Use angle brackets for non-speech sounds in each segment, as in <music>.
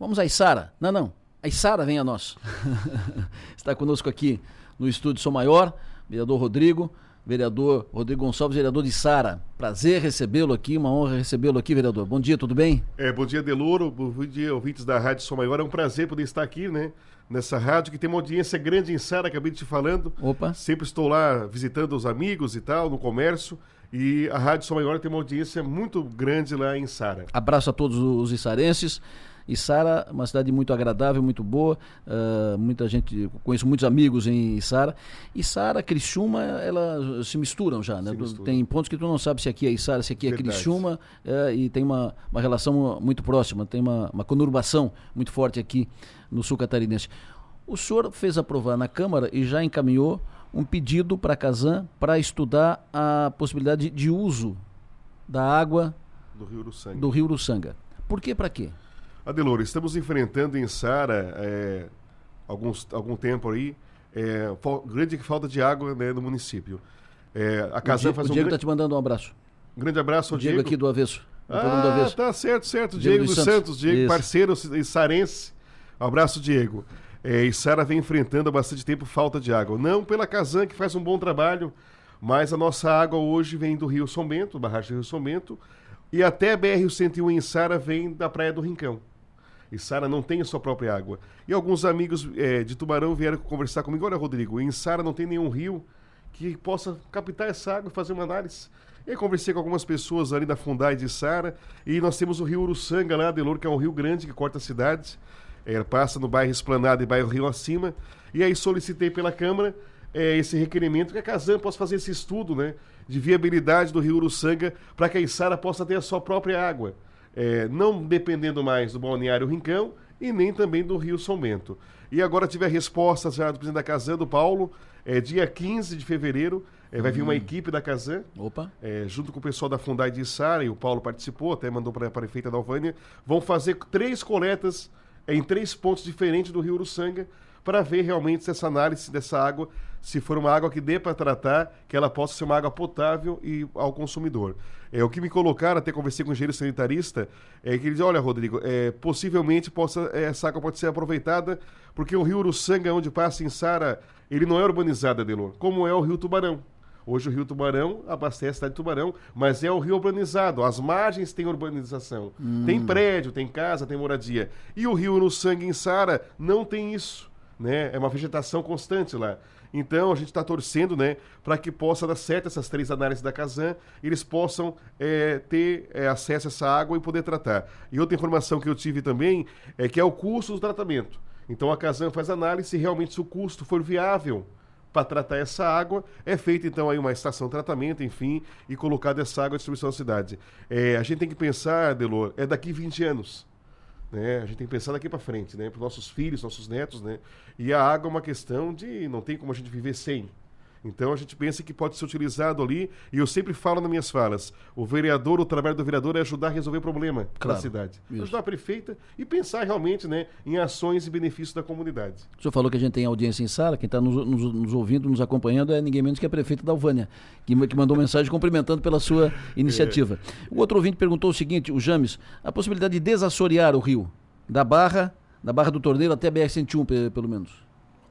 Vamos a Isara. Não, não. A Isara vem a nós. <laughs> Está conosco aqui no estúdio Sou Maior, vereador Rodrigo, vereador Rodrigo Gonçalves, vereador de Sara. Prazer recebê-lo aqui, uma honra recebê-lo aqui, vereador. Bom dia, tudo bem? É, bom dia, Deloro. Bom dia, ouvintes da Rádio Sou Maior. É um prazer poder estar aqui, né? Nessa rádio que tem uma audiência grande em Sara, acabei te falando. Opa. Sempre estou lá visitando os amigos e tal, no comércio. E a Rádio Sou Maior tem uma audiência muito grande lá em Sara. Abraço a todos os issarenses. E Sara, uma cidade muito agradável, muito boa. Uh, muita gente, conheço muitos amigos em Sara. E Sara, Criciúma, elas se misturam já, né? Mistura. Tem pontos que tu não sabe se aqui é Sara, se aqui é Verdade. Criciúma, é, e tem uma, uma relação muito próxima, tem uma, uma conurbação muito forte aqui no sul catarinense. O senhor fez aprovar na Câmara e já encaminhou um pedido para a Casan para estudar a possibilidade de uso da água Do Rio Sangue. do Rio Uruçanga. Por que para quê? Adeloro, estamos enfrentando em Sara, é, alguns, algum tempo aí, é, fal- grande falta de água né, no município. É, a Casan faz o um Diego está te mandando um abraço. grande abraço Diego, Diego. aqui do Avesso. do programa do Ah, Avesso. tá certo, certo. Diego Diego, dos dos Santos. Santos, Diego, Isso. parceiro e sarense. Um abraço, Diego. É, e Sara vem enfrentando há bastante tempo falta de água. Não pela Casan, que faz um bom trabalho, mas a nossa água hoje vem do Rio São Bento, barragem do Rio São Bento, e até BR-101 em Sara vem da Praia do Rincão. E Sara não tem a sua própria água. E alguns amigos é, de Tubarão vieram conversar comigo. Olha, Rodrigo, em Sara não tem nenhum rio que possa captar essa água e fazer uma análise. E aí conversei com algumas pessoas ali da Fundai de Sara. E nós temos o rio Uruçanga lá, Delor, que é um rio grande que corta a cidade. É, passa no bairro Esplanada e bairro Rio Acima. E aí solicitei pela Câmara é, esse requerimento que a Casan possa fazer esse estudo né, de viabilidade do rio Uruçanga para que a Içara possa ter a sua própria água. É, não dependendo mais do balneário Rincão e nem também do Rio São Bento. E agora tive a resposta já do presidente da Casan, do Paulo, é, dia 15 de fevereiro, é, vai vir uma equipe da Casan, é, junto com o pessoal da Fundai de Sara, e o Paulo participou, até mandou para a prefeita da Alvânia, vão fazer três coletas em três pontos diferentes do Rio Uruçanga para ver realmente se essa análise dessa água, se for uma água que dê para tratar, que ela possa ser uma água potável e ao consumidor. É, o que me colocaram, até conversei com o engenheiro sanitarista, é que ele diz, olha, Rodrigo, é, possivelmente possa, é, essa água pode ser aproveitada, porque o Rio Uruçanga, onde passa em Sara, ele não é urbanizado, Adelor, como é o Rio Tubarão. Hoje o Rio Tubarão abastece a cidade de Tubarão, mas é o rio urbanizado. As margens têm urbanização. Tem prédio, tem casa, tem moradia. E o rio no sangue em Sara não tem isso. Né? É uma vegetação constante lá. Então a gente está torcendo né, para que possa dar certo essas três análises da Casan, eles possam é, ter é, acesso a essa água e poder tratar. E outra informação que eu tive também é que é o custo do tratamento. Então a Casan faz análise se realmente se o custo for viável para tratar essa água. É feita então aí uma estação de tratamento, enfim, e colocada essa água à distribuição da cidade. É, a gente tem que pensar, Delor, é daqui 20 anos. Né? A gente tem que pensar daqui para frente, né? Para os nossos filhos, nossos netos, né? E a água é uma questão de não tem como a gente viver sem. Então a gente pensa que pode ser utilizado ali, e eu sempre falo nas minhas falas: o vereador, o trabalho do vereador é ajudar a resolver o problema Claro, da cidade. isso. Ajudar a prefeita e pensar realmente né, em ações em benefício da comunidade. O senhor falou que a gente tem audiência em sala, quem está nos, nos- nos ouvindo, nos acompanhando é ninguém menos que a prefeita da Alvânia, que, que mandou mensagem cumprimentando pela sua <laughs> iniciativa. O outro ouvinte perguntou o seguinte, o James, a possibilidade de desassorear o rio, da Barra, da Barra do Torneiro até a BR-101, pe- pelo menos.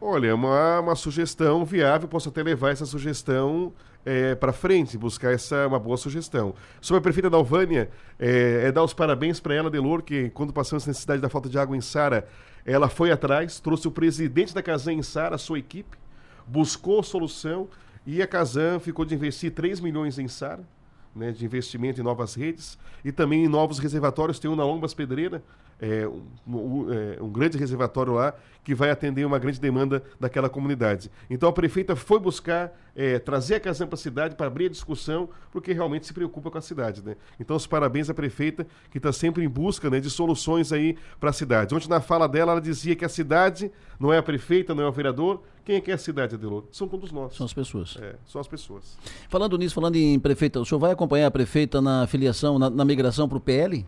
Olha, é uma, uma sugestão viável, posso até levar essa sugestão para frente, buscar essa uma boa sugestão. Sobre a prefeita da é, é dar os parabéns para ela, Delor, que quando passamos essa necessidade da falta de água em Sara, ela foi atrás, trouxe o presidente da Casan em Sara, a sua equipe, buscou solução e a Casan ficou de investir 3 milhões em Sara, né, de investimento em novas redes e também em novos reservatórios. Tem um na Lombas Pedreira, é, um, um- é, um grande reservatório lá que vai atender uma grande demanda daquela comunidade. Então a prefeita foi buscar é, trazer a Casan para a cidade para abrir a discussão, porque realmente se preocupa com a cidade. Né? Então os parabéns à prefeita que está sempre em busca né, de soluções aí para a cidade. Ontem na fala dela ela dizia que a cidade não é a prefeita, não é o vereador. Quem é que é a cidade, Adelor? São todos nós. São as pessoas. É, são as pessoas. Falando nisso, falando em prefeita, o senhor vai acompanhar a prefeita na filiação, na, na migração para o PL?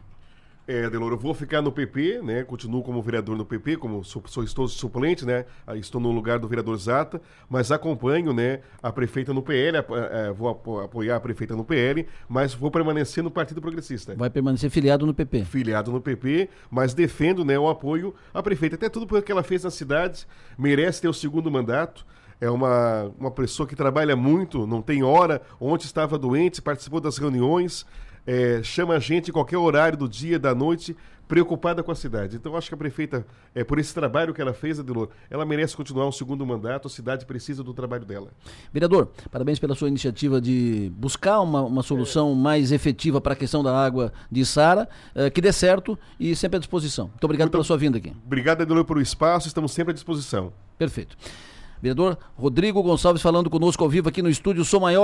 É, Deloro, eu vou ficar no PP, né? Continuo como vereador no PP, como sou, sou estou suplente, né? Aí Estou no lugar do vereador Zata, mas acompanho, né, a prefeita no PL, a- a- vou apo- apoiar a prefeita no PL, mas vou permanecer no Partido Progressista. Vai permanecer filiado no PP. Filiado no PP, mas defendo, né, o apoio à prefeita. Até tudo pelo que ela fez na cidade, merece ter o segundo mandato. É uma, uma pessoa que trabalha muito, não tem hora, ontem estava doente, participou das reuniões, é, chama a gente em qualquer horário do dia, da noite, preocupada com a cidade. Então, acho que a prefeita, é, por esse trabalho que ela fez, Adelor, ela merece continuar um segundo mandato, a cidade precisa do trabalho dela. Vereador, parabéns pela sua iniciativa de buscar uma, uma solução mais efetiva para a questão da água de Sara, eh, que dê certo e sempre à disposição. Muito obrigado pela sua vinda aqui. Obrigado, Adelor, pelo espaço, estamos sempre à disposição. Perfeito. Vereador Rodrigo Gonçalves falando conosco ao vivo aqui no estúdio Sou Maior.